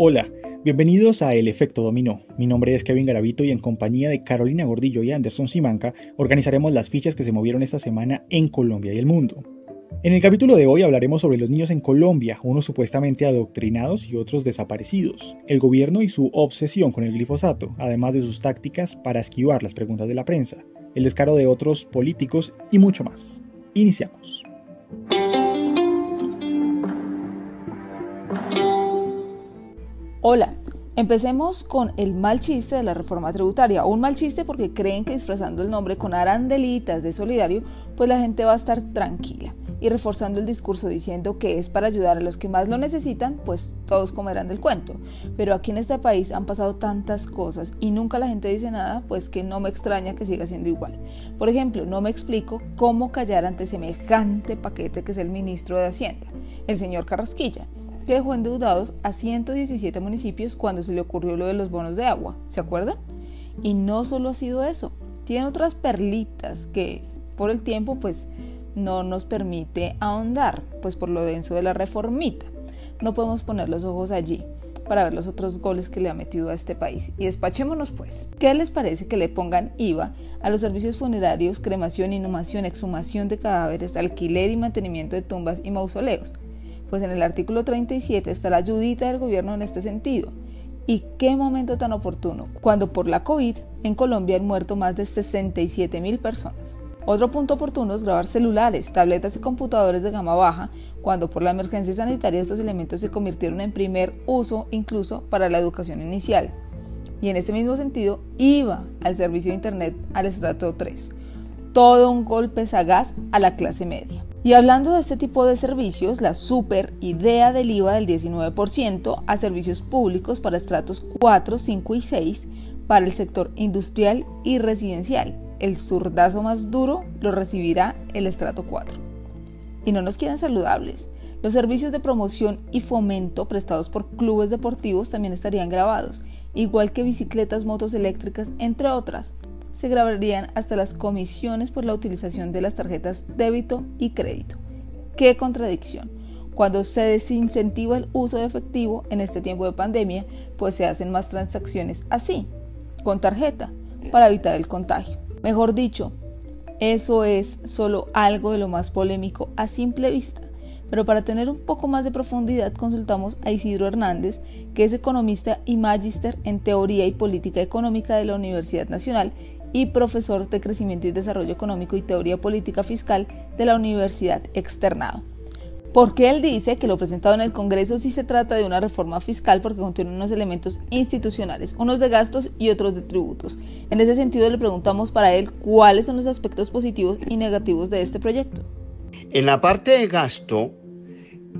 Hola, bienvenidos a El Efecto Dominó. Mi nombre es Kevin Garavito y en compañía de Carolina Gordillo y Anderson Simanca organizaremos las fichas que se movieron esta semana en Colombia y el mundo. En el capítulo de hoy hablaremos sobre los niños en Colombia, unos supuestamente adoctrinados y otros desaparecidos, el gobierno y su obsesión con el glifosato, además de sus tácticas para esquivar las preguntas de la prensa, el descaro de otros políticos y mucho más. Iniciamos. Hola, empecemos con el mal chiste de la reforma tributaria. Un mal chiste porque creen que disfrazando el nombre con arandelitas de solidario, pues la gente va a estar tranquila. Y reforzando el discurso diciendo que es para ayudar a los que más lo necesitan, pues todos comerán del cuento. Pero aquí en este país han pasado tantas cosas y nunca la gente dice nada, pues que no me extraña que siga siendo igual. Por ejemplo, no me explico cómo callar ante semejante paquete que es el ministro de Hacienda, el señor Carrasquilla que dejó endeudados a 117 municipios cuando se le ocurrió lo de los bonos de agua, ¿se acuerdan? Y no solo ha sido eso, tiene otras perlitas que por el tiempo pues no nos permite ahondar, pues por lo denso de la reformita. No podemos poner los ojos allí para ver los otros goles que le ha metido a este país. Y despachémonos pues. ¿Qué les parece que le pongan IVA a los servicios funerarios, cremación, inhumación, exhumación de cadáveres, alquiler y mantenimiento de tumbas y mausoleos? Pues en el artículo 37 está la ayudita del gobierno en este sentido. ¿Y qué momento tan oportuno? Cuando por la COVID en Colombia han muerto más de 67 mil personas. Otro punto oportuno es grabar celulares, tabletas y computadores de gama baja, cuando por la emergencia sanitaria estos elementos se convirtieron en primer uso incluso para la educación inicial. Y en este mismo sentido, iba al servicio de Internet al estrato 3. Todo un golpe sagaz a la clase media. Y hablando de este tipo de servicios, la super idea del IVA del 19% a servicios públicos para estratos 4, 5 y 6 para el sector industrial y residencial. El zurdazo más duro lo recibirá el estrato 4. Y no nos quedan saludables. Los servicios de promoción y fomento prestados por clubes deportivos también estarían grabados, igual que bicicletas, motos eléctricas, entre otras se grabarían hasta las comisiones por la utilización de las tarjetas débito y crédito. ¡Qué contradicción! Cuando se desincentiva el uso de efectivo en este tiempo de pandemia, pues se hacen más transacciones así, con tarjeta, para evitar el contagio. Mejor dicho, eso es solo algo de lo más polémico a simple vista. Pero para tener un poco más de profundidad consultamos a Isidro Hernández, que es economista y magíster en Teoría y Política Económica de la Universidad Nacional y profesor de Crecimiento y Desarrollo Económico y Teoría Política Fiscal de la Universidad Externado. Porque él dice que lo presentado en el Congreso sí se trata de una reforma fiscal porque contiene unos elementos institucionales, unos de gastos y otros de tributos. En ese sentido le preguntamos para él cuáles son los aspectos positivos y negativos de este proyecto. En la parte de gasto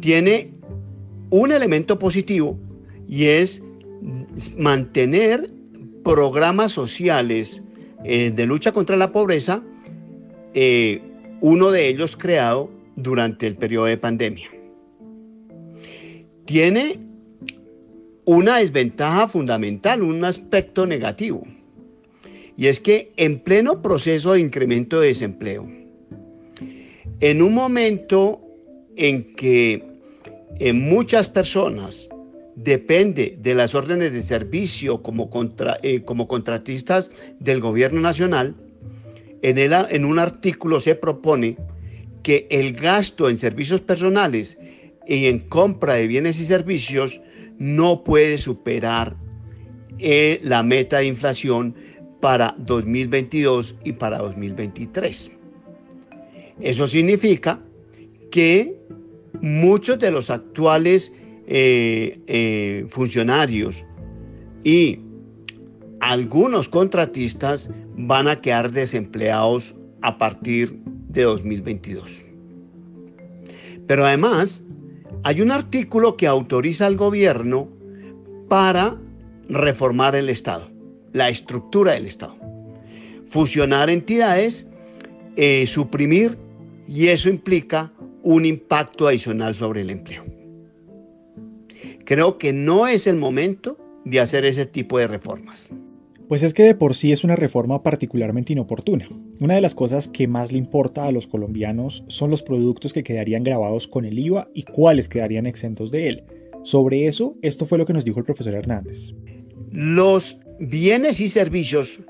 tiene un elemento positivo y es mantener programas sociales eh, de lucha contra la pobreza, eh, uno de ellos creado durante el periodo de pandemia. Tiene una desventaja fundamental, un aspecto negativo, y es que en pleno proceso de incremento de desempleo, en un momento en que en muchas personas depende de las órdenes de servicio como, eh, como contratistas del gobierno nacional, en, en un artículo se propone que el gasto en servicios personales y en compra de bienes y servicios no puede superar eh, la meta de inflación para 2022 y para 2023. Eso significa que muchos de los actuales eh, eh, funcionarios y algunos contratistas van a quedar desempleados a partir de 2022. Pero además, hay un artículo que autoriza al gobierno para reformar el Estado, la estructura del Estado. Fusionar entidades, eh, suprimir, y eso implica un impacto adicional sobre el empleo. Creo que no es el momento de hacer ese tipo de reformas. Pues es que de por sí es una reforma particularmente inoportuna. Una de las cosas que más le importa a los colombianos son los productos que quedarían grabados con el IVA y cuáles quedarían exentos de él. Sobre eso, esto fue lo que nos dijo el profesor Hernández. Los bienes y servicios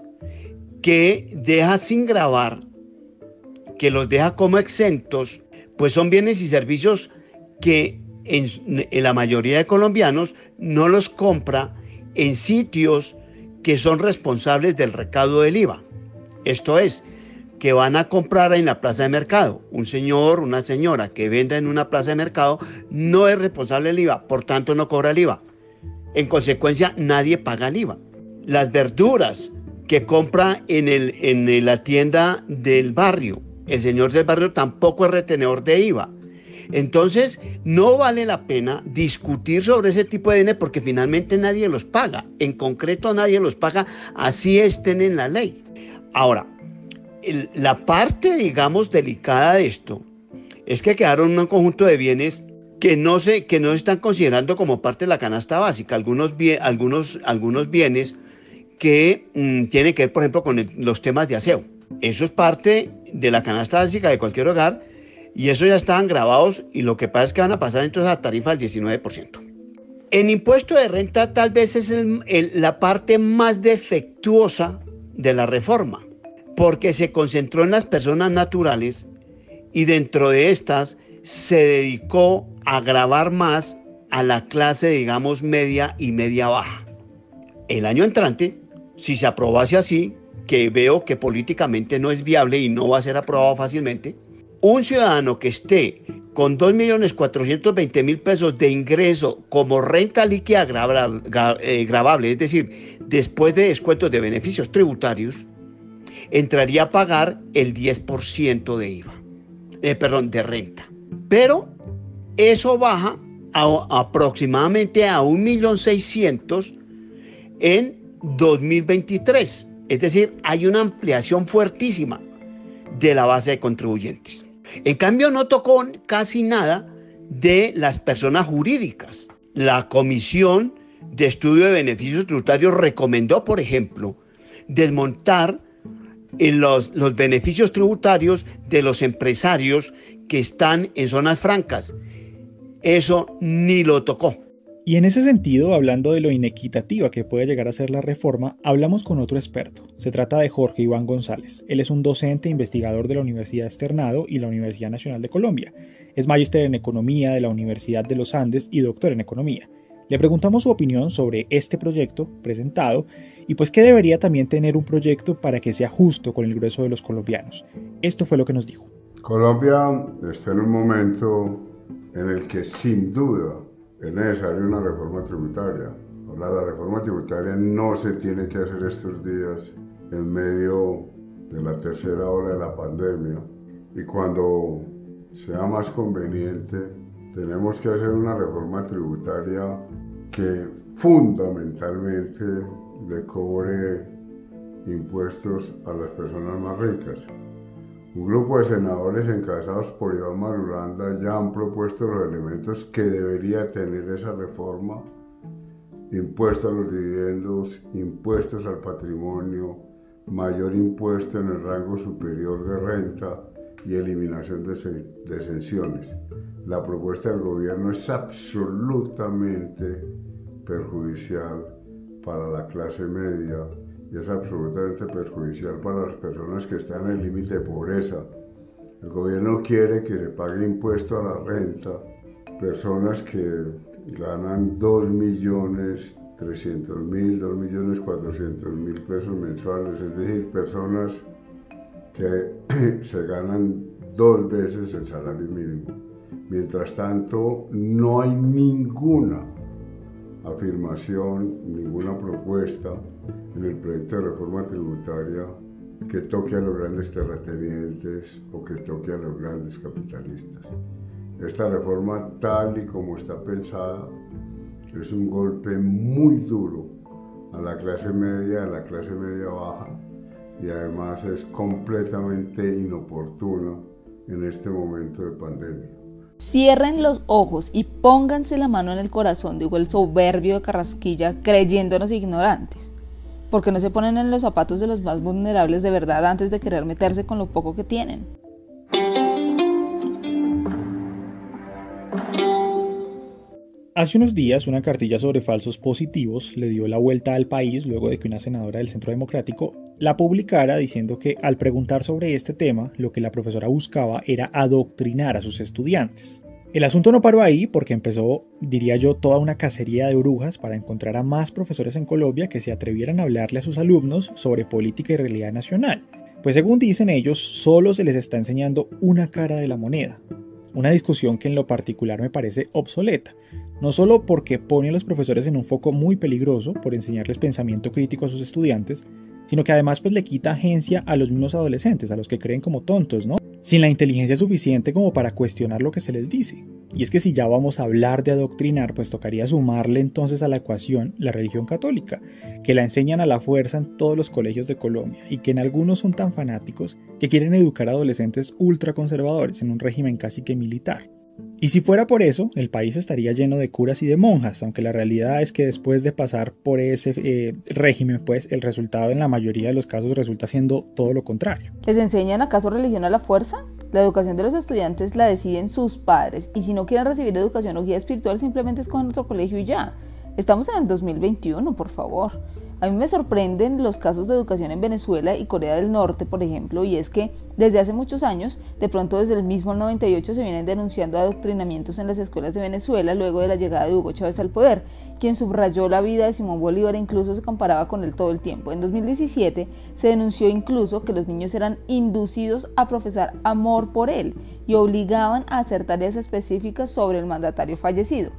que deja sin grabar, que los deja como exentos, pues son bienes y servicios que en, la mayoría de colombianos no los compra en sitios que son responsables del recaudo del IVA. Esto es, que van a comprar en la plaza de mercado. Un señor, una señora que venda en una plaza de mercado no es responsable del IVA, por tanto no cobra el IVA. En consecuencia, nadie paga el IVA. Las verduras que compra en, el, en la tienda del barrio, el señor del barrio tampoco es retenedor de IVA. Entonces, no vale la pena discutir sobre ese tipo de bienes porque finalmente nadie los paga. En concreto, nadie los paga, así estén en la ley. Ahora, la parte, digamos, delicada de esto es que quedaron un conjunto de bienes que no se, que no están considerando como parte de la canasta básica. Algunos, algunos, algunos bienes que mm, tienen que ver, por ejemplo, con los temas de aseo. Eso es parte de la canasta básica de cualquier hogar y eso ya estaban grabados y lo que pasa es que van a pasar entonces a tarifa del 19%. En impuesto de renta tal vez es la parte más defectuosa de la reforma, porque se concentró en las personas naturales y dentro de estas se dedicó a grabar más a la clase, digamos, media y media baja. El año entrante, si se aprobase así, que veo que políticamente no es viable y no va a ser aprobado fácilmente, un ciudadano que esté con 2.420.000 pesos de ingreso como renta líquida eh, gravable, es decir, después de descuentos de beneficios tributarios, entraría a pagar el 10% de IVA, eh, perdón, de renta. Pero eso baja a, aproximadamente a 1.600.000 en 2023. Es decir, hay una ampliación fuertísima de la base de contribuyentes. En cambio, no tocó casi nada de las personas jurídicas. La Comisión de Estudio de Beneficios Tributarios recomendó, por ejemplo, desmontar los, los beneficios tributarios de los empresarios que están en zonas francas. Eso ni lo tocó. Y en ese sentido, hablando de lo inequitativa que puede llegar a ser la reforma, hablamos con otro experto. Se trata de Jorge Iván González. Él es un docente investigador de la Universidad Externado y la Universidad Nacional de Colombia. Es magíster en Economía de la Universidad de los Andes y doctor en Economía. Le preguntamos su opinión sobre este proyecto presentado y pues que debería también tener un proyecto para que sea justo con el grueso de los colombianos. Esto fue lo que nos dijo. Colombia está en un momento en el que sin duda es necesaria una reforma tributaria. La reforma tributaria no se tiene que hacer estos días en medio de la tercera ola de la pandemia y cuando sea más conveniente tenemos que hacer una reforma tributaria que fundamentalmente le cobre impuestos a las personas más ricas. Un grupo de senadores encabezados por Iván Marulanda ya han propuesto los elementos que debería tener esa reforma. Impuesto a los dividendos, impuestos al patrimonio, mayor impuesto en el rango superior de renta y eliminación de, exenciones. La propuesta del gobierno es absolutamente perjudicial para la clase media y es absolutamente perjudicial para las personas que están en el límite de pobreza. El gobierno quiere que se pague impuesto a la renta personas que ganan 2 millones 300 mil, 2 millones 400 mil pesos mensuales, es decir, personas que se ganan dos veces el salario mínimo. Mientras tanto, no hay ninguna afirmación, ninguna propuesta en el proyecto de reforma tributaria que toque a los grandes terratenientes o que toque a los grandes capitalistas. Esta reforma, tal y como está pensada, es un golpe muy duro a la clase media, a la clase media baja, y además es completamente inoportuna en este momento de pandemia. Cierren los ojos y pónganse la mano en el corazón, dijo el soberbio de Carrasquilla, creyéndonos ignorantes. Porque no se ponen en los zapatos de los más vulnerables de verdad antes de querer meterse con lo poco que tienen. Hace unos días una cartilla sobre falsos positivos le dio la vuelta al país luego de que una senadora del Centro Democrático la publicara diciendo que al preguntar sobre este tema lo que la profesora buscaba era adoctrinar a sus estudiantes. El asunto no paró ahí porque empezó, diría yo, toda una cacería de brujas para encontrar a más profesores en Colombia que se atrevieran a hablarle a sus alumnos sobre política y realidad nacional. Pues según dicen ellos, solo se les está enseñando una cara de la moneda. Una discusión que en lo particular me parece obsoleta, no solo porque pone a los profesores en un foco muy peligroso por enseñarles pensamiento crítico a sus estudiantes, sino que además pues le quita agencia a los mismos adolescentes, a los que creen como tontos, ¿no? Sin la inteligencia suficiente como para cuestionar lo que se les dice. Y es que si ya vamos a hablar de adoctrinar, pues tocaría sumarle entonces a la ecuación la religión católica, que la enseñan a la fuerza en todos los colegios de Colombia y que en algunos son tan fanáticos que quieren educar a adolescentes ultraconservadores en un régimen casi que militar. Y si fuera por eso, el país estaría lleno de curas y de monjas, aunque la realidad es que después de pasar por ese eh, régimen, pues el resultado en la mayoría de los casos resulta siendo todo lo contrario. ¿Les enseñan acaso religión a la fuerza? La educación de los estudiantes la deciden sus padres y si no quieren recibir educación o guía espiritual simplemente escogen otro colegio y ya. Estamos en el 2021, por favor. A mí me sorprenden los casos de educación en Venezuela y Corea del Norte, por ejemplo, y es que desde hace muchos años, de pronto desde el mismo 98 se vienen denunciando adoctrinamientos en las escuelas de Venezuela luego de la llegada de Hugo Chávez al poder, quien subrayó la vida de Simón Bolívar e incluso se comparaba con él todo el tiempo. En 2017 se denunció incluso que los niños eran inducidos a profesar amor por él y obligaban a hacer tareas específicas sobre el mandatario fallecido.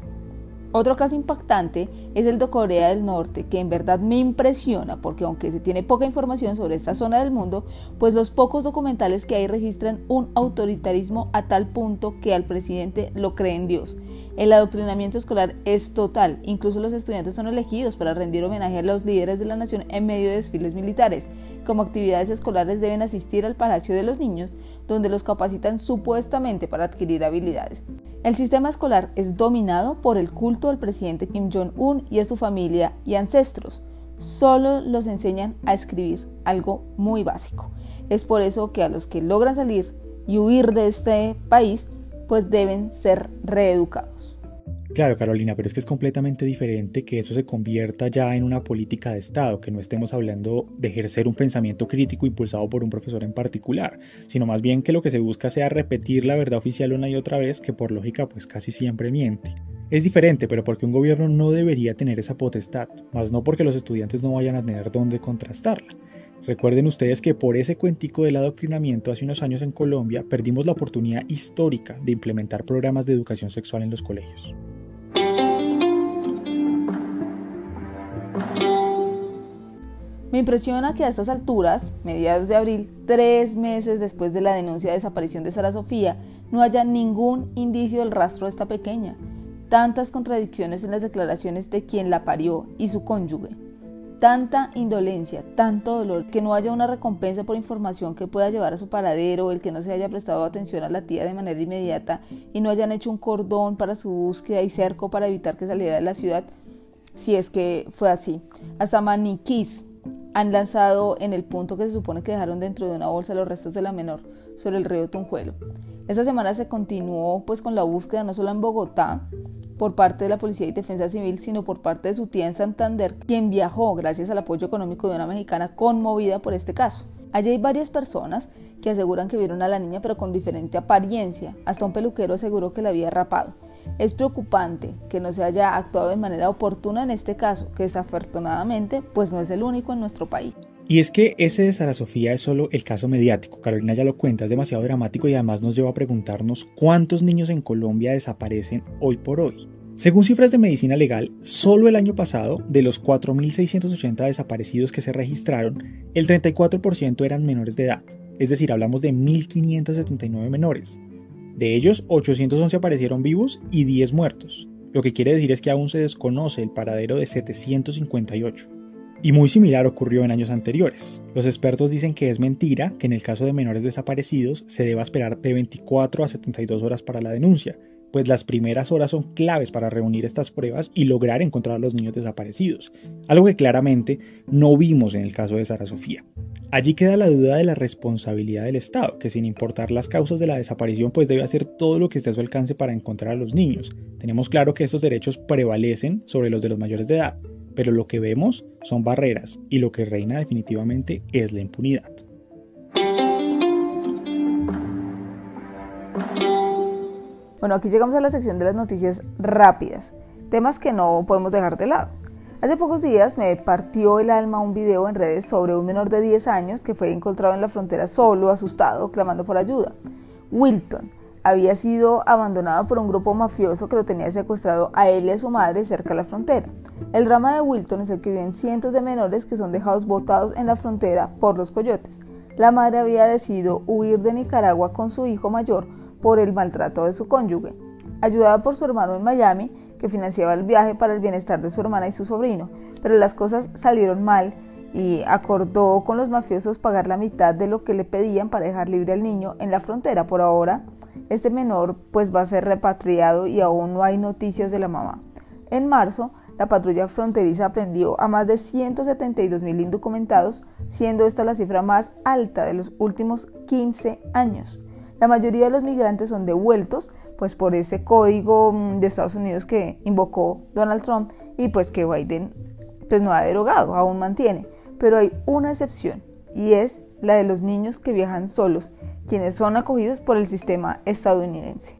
Otro caso impactante es el de Corea del Norte, que en verdad me impresiona porque aunque se tiene poca información sobre esta zona del mundo, pues los pocos documentales que hay registran un autoritarismo a tal punto que al presidente lo cree en Dios. El adoctrinamiento escolar es total, incluso los estudiantes son elegidos para rendir homenaje a los líderes de la nación en medio de desfiles militares. Como actividades escolares deben asistir al Palacio de los Niños, donde los capacitan supuestamente para adquirir habilidades. El sistema escolar es dominado por el culto al presidente Kim Jong-un y a su familia y ancestros. Solo los enseñan a escribir, algo muy básico. Es por eso que a los que logran salir y huir de este país, pues deben ser reeducados. Claro, Carolina, pero es que es completamente diferente que eso se convierta ya en una política de Estado, que no estemos hablando de ejercer un pensamiento crítico impulsado por un profesor en particular, sino más bien que lo que se busca sea repetir la verdad oficial una y otra vez, que por lógica pues casi siempre miente. Es diferente, pero porque un gobierno no debería tener esa potestad, más no porque los estudiantes no vayan a tener dónde contrastarla. Recuerden ustedes que por ese cuentico del adoctrinamiento hace unos años en Colombia perdimos la oportunidad histórica de implementar programas de educación sexual en los colegios. Me impresiona que a estas alturas, mediados de abril, tres meses después de la denuncia de desaparición de Sara Sofía, no haya ningún indicio del rastro de esta pequeña. Tantas contradicciones en las declaraciones de quien la parió y su cónyuge. Tanta indolencia, tanto dolor, que no haya una recompensa por información que pueda llevar a su paradero, el que no se haya prestado atención a la tía de manera inmediata y no hayan hecho un cordón para su búsqueda y cerco para evitar que saliera de la ciudad, si es que fue así. Hasta maniquís han lanzado en el punto que se supone que dejaron dentro de una bolsa los restos de la menor sobre el río Tunjuelo. Esta semana se continuó pues con la búsqueda no solo en Bogotá por parte de la Policía y Defensa Civil, sino por parte de su tía en Santander, quien viajó gracias al apoyo económico de una mexicana conmovida por este caso. Allí hay varias personas que aseguran que vieron a la niña pero con diferente apariencia. Hasta un peluquero aseguró que la había rapado. Es preocupante que no se haya actuado de manera oportuna en este caso, que desafortunadamente pues no es el único en nuestro país. Y es que ese de Sara Sofía es solo el caso mediático, Carolina ya lo cuenta, es demasiado dramático y además nos lleva a preguntarnos cuántos niños en Colombia desaparecen hoy por hoy. Según cifras de medicina legal, solo el año pasado, de los 4.680 desaparecidos que se registraron, el 34% eran menores de edad, es decir, hablamos de 1.579 menores. De ellos, 811 aparecieron vivos y 10 muertos, lo que quiere decir es que aún se desconoce el paradero de 758. Y muy similar ocurrió en años anteriores. Los expertos dicen que es mentira que en el caso de menores desaparecidos se deba esperar de 24 a 72 horas para la denuncia, pues las primeras horas son claves para reunir estas pruebas y lograr encontrar a los niños desaparecidos, algo que claramente no vimos en el caso de Sara Sofía. Allí queda la duda de la responsabilidad del Estado, que sin importar las causas de la desaparición, pues debe hacer todo lo que esté a su alcance para encontrar a los niños. Tenemos claro que estos derechos prevalecen sobre los de los mayores de edad, pero lo que vemos son barreras y lo que reina definitivamente es la impunidad. Bueno, aquí llegamos a la sección de las noticias rápidas, temas que no podemos dejar de lado. Hace pocos días me partió el alma un video en redes sobre un menor de 10 años que fue encontrado en la frontera solo, asustado, clamando por ayuda. Wilton había sido abandonado por un grupo mafioso que lo tenía secuestrado a él y a su madre cerca de la frontera. El drama de Wilton es el que viven cientos de menores que son dejados botados en la frontera por los coyotes. La madre había decidido huir de Nicaragua con su hijo mayor por el maltrato de su cónyuge. Ayudada por su hermano en Miami, que financiaba el viaje para el bienestar de su hermana y su sobrino, pero las cosas salieron mal y acordó con los mafiosos pagar la mitad de lo que le pedían para dejar libre al niño en la frontera. Por ahora, este menor pues va a ser repatriado y aún no hay noticias de la mamá. En marzo, la patrulla fronteriza aprendió a más de 172 mil indocumentados, siendo esta la cifra más alta de los últimos 15 años. La mayoría de los migrantes son devueltos pues por ese código mm, de Estados Unidos que invocó Donald Trump y pues que Biden pues no ha derogado, aún mantiene. Pero hay una excepción y es la de los niños que viajan solos, quienes son acogidos por el sistema estadounidense.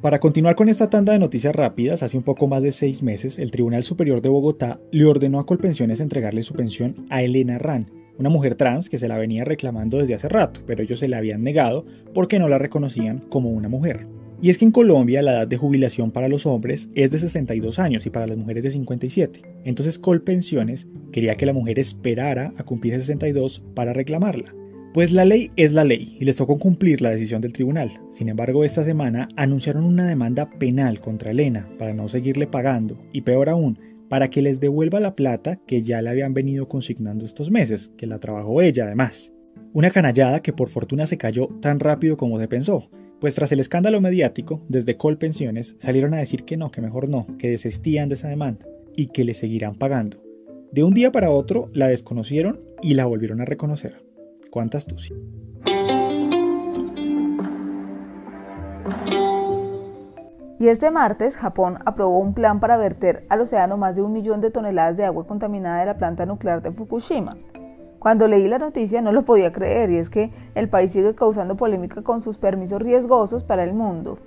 Para continuar con esta tanda de noticias rápidas, hace un poco más de seis meses, el Tribunal Superior de Bogotá le ordenó a Colpensiones entregarle su pensión a Elena Ran, una mujer trans que se la venía reclamando desde hace rato, pero ellos se la habían negado porque no la reconocían como una mujer. Y es que en Colombia la edad de jubilación para los hombres es de 62 años y para las mujeres de 57. Entonces Colpensiones quería que la mujer esperara a cumplir 62 para reclamarla. Pues la ley es la ley y les tocó cumplir la decisión del tribunal. Sin embargo, esta semana anunciaron una demanda penal contra Elena para no seguirle pagando y peor aún, para que les devuelva la plata que ya le habían venido consignando estos meses, que la trabajó ella además. Una canallada que por fortuna se cayó tan rápido como se pensó, pues tras el escándalo mediático, desde Colpensiones salieron a decir que no, que mejor no, que desistían de esa demanda y que le seguirán pagando. De un día para otro la desconocieron y la volvieron a reconocer. Cuánta astucia. Y este martes, Japón aprobó un plan para verter al océano más de un millón de toneladas de agua contaminada de la planta nuclear de Fukushima. Cuando leí la noticia no lo podía creer y es que el país sigue causando polémica con sus permisos riesgosos para el mundo.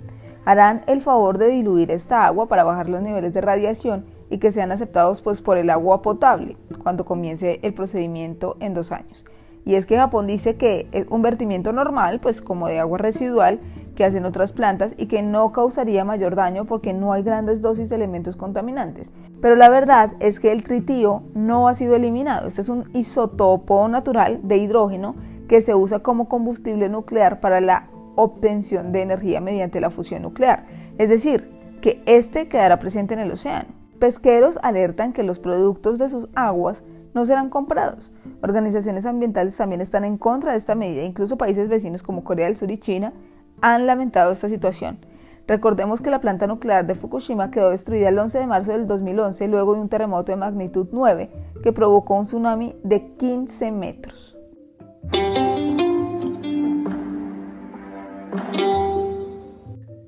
Harán el favor de diluir esta agua para bajar los niveles de radiación y que sean aceptados pues, por el agua potable cuando comience el procedimiento en dos años. Y es que Japón dice que es un vertimiento normal, pues como de agua residual que hacen otras plantas y que no causaría mayor daño porque no hay grandes dosis de elementos contaminantes. Pero la verdad es que el tritío no ha sido eliminado. Este es un isotopo natural de hidrógeno que se usa como combustible nuclear para la obtención de energía mediante la fusión nuclear. Es decir, que este quedará presente en el océano. Pesqueros alertan que los productos de sus aguas no serán comprados. Organizaciones ambientales también están en contra de esta medida, incluso países vecinos como Corea del Sur y China han lamentado esta situación. Recordemos que la planta nuclear de Fukushima quedó destruida el 11 de marzo del 2011 luego de un terremoto de magnitud 9 que provocó un tsunami de 15 metros.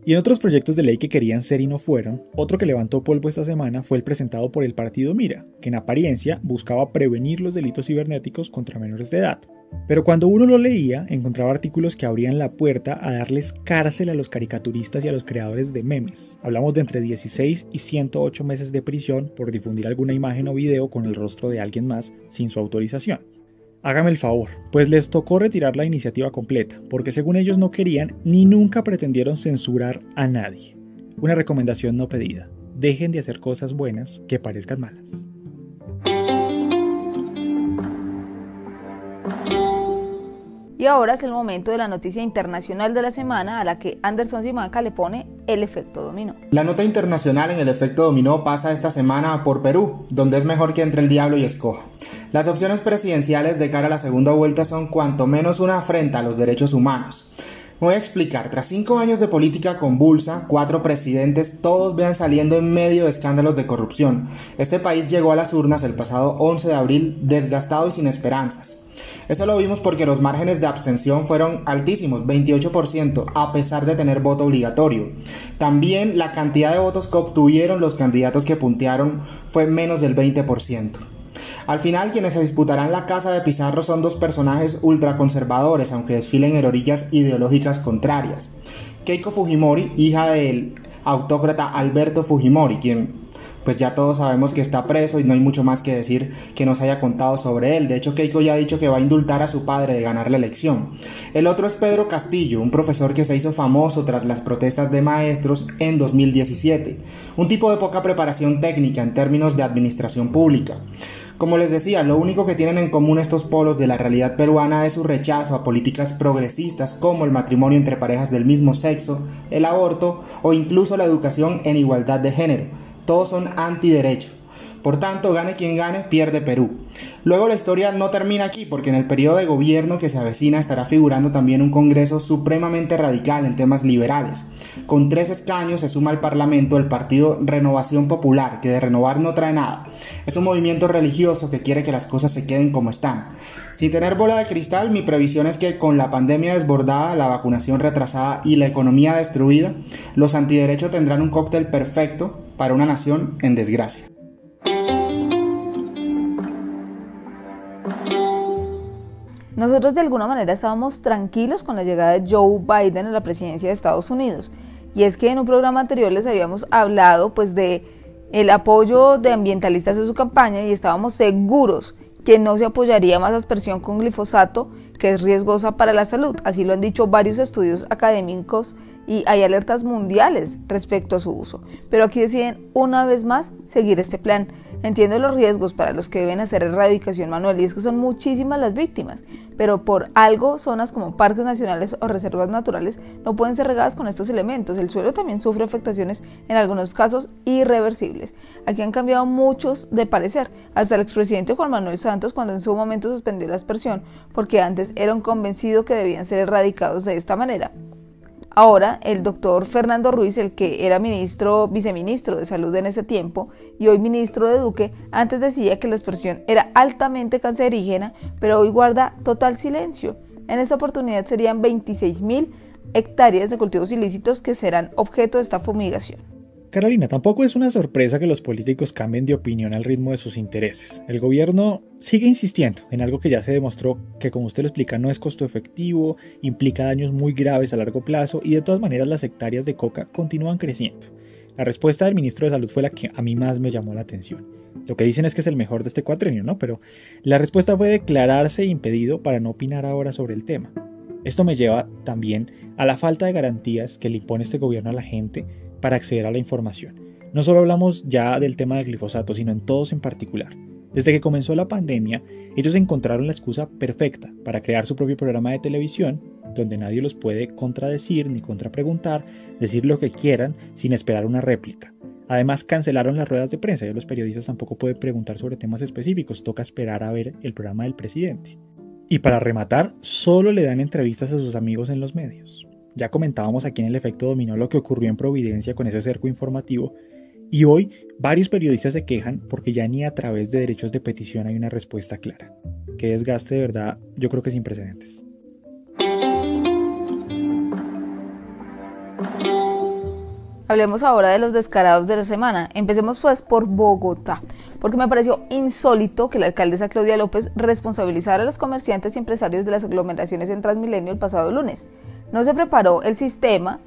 Y en otros proyectos de ley que querían ser y no fueron, otro que levantó polvo esta semana fue el presentado por el partido Mira, que en apariencia buscaba prevenir los delitos cibernéticos contra menores de edad. Pero cuando uno lo leía, encontraba artículos que abrían la puerta a darles cárcel a los caricaturistas y a los creadores de memes. Hablamos de entre 16 y 108 meses de prisión por difundir alguna imagen o video con el rostro de alguien más sin su autorización. Hágame el favor, pues les tocó retirar la iniciativa completa, porque según ellos no querían ni nunca pretendieron censurar a nadie. Una recomendación no pedida, dejen de hacer cosas buenas que parezcan malas. Y ahora es el momento de la noticia internacional de la semana a la que Anderson Simanca le pone el efecto dominó. La nota internacional en el efecto dominó pasa esta semana por Perú, donde es mejor que entre el diablo y escoja. Las opciones presidenciales de cara a la segunda vuelta son cuanto menos una afrenta a los derechos humanos. Voy a explicar, tras cinco años de política convulsa, cuatro presidentes, todos vean saliendo en medio de escándalos de corrupción. Este país llegó a las urnas el pasado 11 de abril desgastado y sin esperanzas. Eso lo vimos porque los márgenes de abstención fueron altísimos, 28%, a pesar de tener voto obligatorio. También la cantidad de votos que obtuvieron los candidatos que puntearon fue menos del 20%. Al final, quienes se disputarán la casa de Pizarro son dos personajes ultraconservadores, aunque desfilen en orillas ideológicas contrarias. Keiko Fujimori, hija del autócrata Alberto Fujimori, quien pues ya todos sabemos que está preso y no hay mucho más que decir que nos haya contado sobre él. De hecho, Keiko ya ha dicho que va a indultar a su padre de ganar la elección. El otro es Pedro Castillo, un profesor que se hizo famoso tras las protestas de maestros en 2017. Un tipo de poca preparación técnica en términos de administración pública. Como les decía, lo único que tienen en común estos polos de la realidad peruana es su rechazo a políticas progresistas como el matrimonio entre parejas del mismo sexo, el aborto o incluso la educación en igualdad de género todos son antiderecho. Por tanto, gane quien gane, pierde Perú. Luego la historia no termina aquí, porque en el periodo de gobierno que se avecina estará figurando también un Congreso supremamente radical en temas liberales. Con tres escaños se suma al Parlamento el partido Renovación Popular, que de renovar no trae nada. Es un movimiento religioso que quiere que las cosas se queden como están. Sin tener bola de cristal, mi previsión es que con la pandemia desbordada, la vacunación retrasada y la economía destruida, los antiderechos tendrán un cóctel perfecto para una nación en desgracia. Nosotros de alguna manera estábamos tranquilos con la llegada de Joe Biden a la presidencia de Estados Unidos. Y es que en un programa anterior les habíamos hablado pues de el apoyo de ambientalistas en su campaña y estábamos seguros que no se apoyaría más aspersión con glifosato, que es riesgosa para la salud. Así lo han dicho varios estudios académicos y hay alertas mundiales respecto a su uso. Pero aquí deciden una vez más seguir este plan. Entiendo los riesgos para los que deben hacer erradicación manual y es que son muchísimas las víctimas, pero por algo zonas como parques nacionales o reservas naturales no pueden ser regadas con estos elementos. El suelo también sufre afectaciones en algunos casos irreversibles. Aquí han cambiado muchos de parecer, hasta el expresidente Juan Manuel Santos cuando en su momento suspendió la aspersión porque antes era un convencido que debían ser erradicados de esta manera. Ahora, el doctor Fernando Ruiz, el que era ministro, viceministro de Salud en ese tiempo y hoy ministro de Duque, antes decía que la expresión era altamente cancerígena, pero hoy guarda total silencio. En esta oportunidad serían 26 mil hectáreas de cultivos ilícitos que serán objeto de esta fumigación. Carolina, tampoco es una sorpresa que los políticos cambien de opinión al ritmo de sus intereses. El gobierno sigue insistiendo en algo que ya se demostró que, como usted lo explica, no es costo efectivo, implica daños muy graves a largo plazo y de todas maneras las hectáreas de coca continúan creciendo. La respuesta del ministro de Salud fue la que a mí más me llamó la atención. Lo que dicen es que es el mejor de este cuatrenio, ¿no? Pero la respuesta fue declararse impedido para no opinar ahora sobre el tema. Esto me lleva también a la falta de garantías que le impone este gobierno a la gente para acceder a la información. No solo hablamos ya del tema del glifosato, sino en todos en particular. Desde que comenzó la pandemia, ellos encontraron la excusa perfecta para crear su propio programa de televisión, donde nadie los puede contradecir ni contrapreguntar, decir lo que quieran sin esperar una réplica. Además, cancelaron las ruedas de prensa y los periodistas tampoco pueden preguntar sobre temas específicos, toca esperar a ver el programa del presidente. Y para rematar, solo le dan entrevistas a sus amigos en los medios. Ya comentábamos aquí en el efecto dominó lo que ocurrió en Providencia con ese cerco informativo y hoy varios periodistas se quejan porque ya ni a través de derechos de petición hay una respuesta clara. Qué desgaste de verdad, yo creo que sin precedentes. Hablemos ahora de los descarados de la semana. Empecemos pues por Bogotá, porque me pareció insólito que la alcaldesa Claudia López responsabilizara a los comerciantes y empresarios de las aglomeraciones en Transmilenio el pasado lunes no se preparó el sistema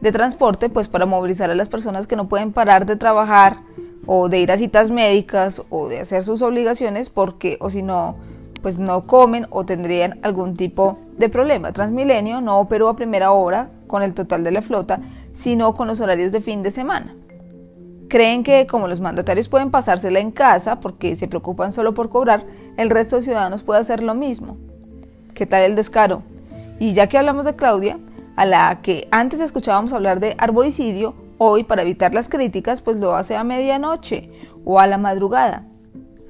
de transporte pues para movilizar a las personas que no pueden parar de trabajar o de ir a citas médicas o de hacer sus obligaciones porque o si no pues no comen o tendrían algún tipo de problema. Transmilenio no operó a primera hora con el total de la flota, sino con los horarios de fin de semana. Creen que como los mandatarios pueden pasársela en casa porque se preocupan solo por cobrar, el resto de ciudadanos puede hacer lo mismo. ¿Qué tal el descaro? Y ya que hablamos de Claudia, a la que antes escuchábamos hablar de arboricidio, hoy para evitar las críticas pues lo hace a medianoche o a la madrugada,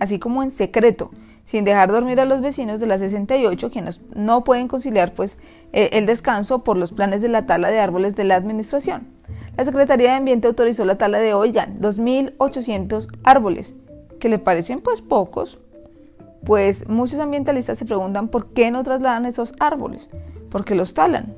así como en secreto, sin dejar dormir a los vecinos de la 68, quienes no pueden conciliar pues eh, el descanso por los planes de la tala de árboles de la administración. La Secretaría de Ambiente autorizó la tala de, oigan, 2.800 árboles, que le parecen pues pocos, pues muchos ambientalistas se preguntan por qué no trasladan esos árboles, por qué los talan.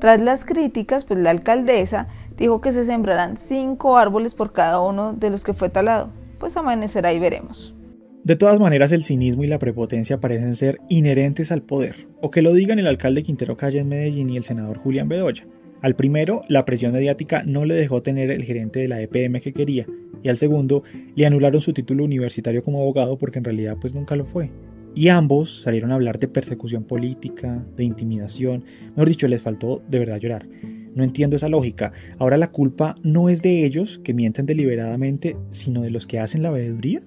Tras las críticas, pues la alcaldesa dijo que se sembrarán cinco árboles por cada uno de los que fue talado. Pues amanecerá y veremos. De todas maneras, el cinismo y la prepotencia parecen ser inherentes al poder, o que lo digan el alcalde Quintero Calle en Medellín y el senador Julián Bedoya. Al primero, la presión mediática no le dejó tener el gerente de la EPM que quería, y al segundo, le anularon su título universitario como abogado porque en realidad pues nunca lo fue. Y ambos salieron a hablar de persecución política, de intimidación, mejor dicho, les faltó de verdad llorar. No entiendo esa lógica. Ahora la culpa no es de ellos que mienten deliberadamente, sino de los que hacen la veeduría.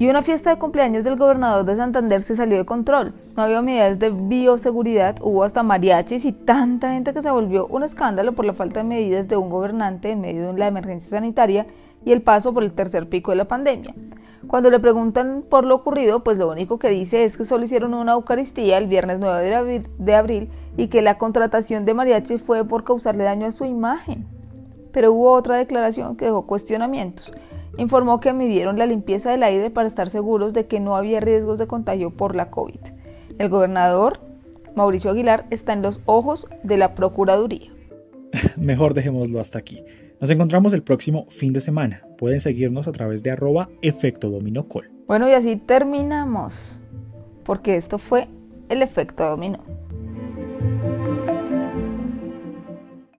Y una fiesta de cumpleaños del gobernador de Santander se salió de control. No había medidas de bioseguridad, hubo hasta mariachis y tanta gente que se volvió un escándalo por la falta de medidas de un gobernante en medio de la emergencia sanitaria y el paso por el tercer pico de la pandemia. Cuando le preguntan por lo ocurrido, pues lo único que dice es que solo hicieron una Eucaristía el viernes 9 de abril y que la contratación de mariachi fue por causarle daño a su imagen. Pero hubo otra declaración que dejó cuestionamientos informó que midieron la limpieza del aire para estar seguros de que no había riesgos de contagio por la COVID. El gobernador Mauricio Aguilar está en los ojos de la Procuraduría. Mejor dejémoslo hasta aquí. Nos encontramos el próximo fin de semana. Pueden seguirnos a través de arroba efecto Bueno, y así terminamos, porque esto fue el efecto dominó.